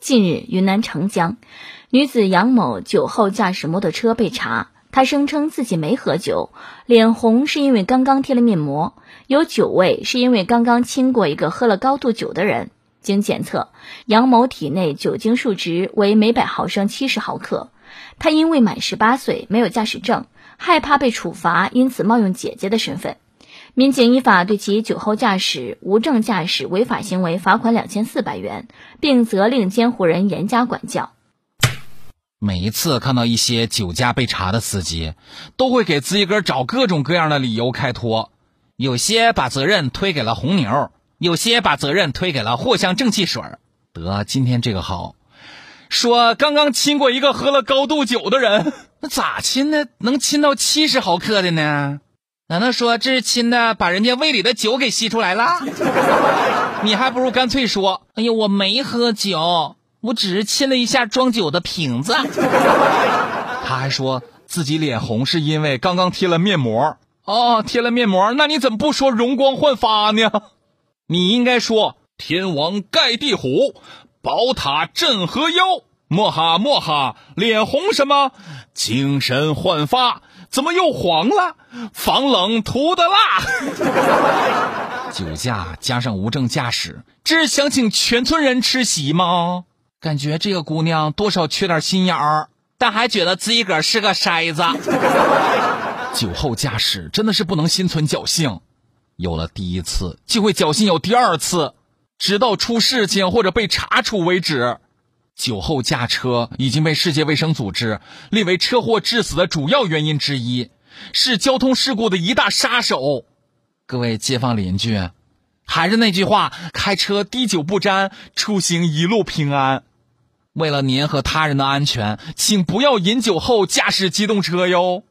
近日，云南澄江女子杨某酒后驾驶摩托车被查，她声称自己没喝酒，脸红是因为刚刚贴了面膜，有酒味是因为刚刚亲过一个喝了高度酒的人。经检测，杨某体内酒精数值为每百毫升七十毫克。她因未满十八岁，没有驾驶证，害怕被处罚，因此冒用姐姐的身份。民警依法对其酒后驾驶、无证驾驶违法行为罚款两千四百元，并责令监护人严加管教。每一次看到一些酒驾被查的司机，都会给自己个儿找各种各样的理由开脱，有些把责任推给了红牛。有些把责任推给了藿香正气水得，今天这个好，说刚刚亲过一个喝了高度酒的人，那咋亲呢？能亲到七十毫克的呢？难道说这是亲的把人家胃里的酒给吸出来了？你还不如干脆说，哎呀，我没喝酒，我只是亲了一下装酒的瓶子。他还说自己脸红是因为刚刚贴了面膜。哦，贴了面膜，那你怎么不说容光焕发呢？你应该说天王盖地虎，宝塔镇河妖。莫哈莫哈，脸红什么？精神焕发，怎么又黄了？防冷涂的蜡。酒驾加上无证驾驶，这是想请全村人吃席吗？感觉这个姑娘多少缺点心眼儿，但还觉得自己个儿是个筛子。酒后驾驶真的是不能心存侥幸。有了第一次，就会侥幸有第二次，直到出事情或者被查处为止。酒后驾车已经被世界卫生组织列为车祸致死的主要原因之一，是交通事故的一大杀手。各位街坊邻居，还是那句话，开车滴酒不沾，出行一路平安。为了您和他人的安全，请不要饮酒后驾驶机动车哟。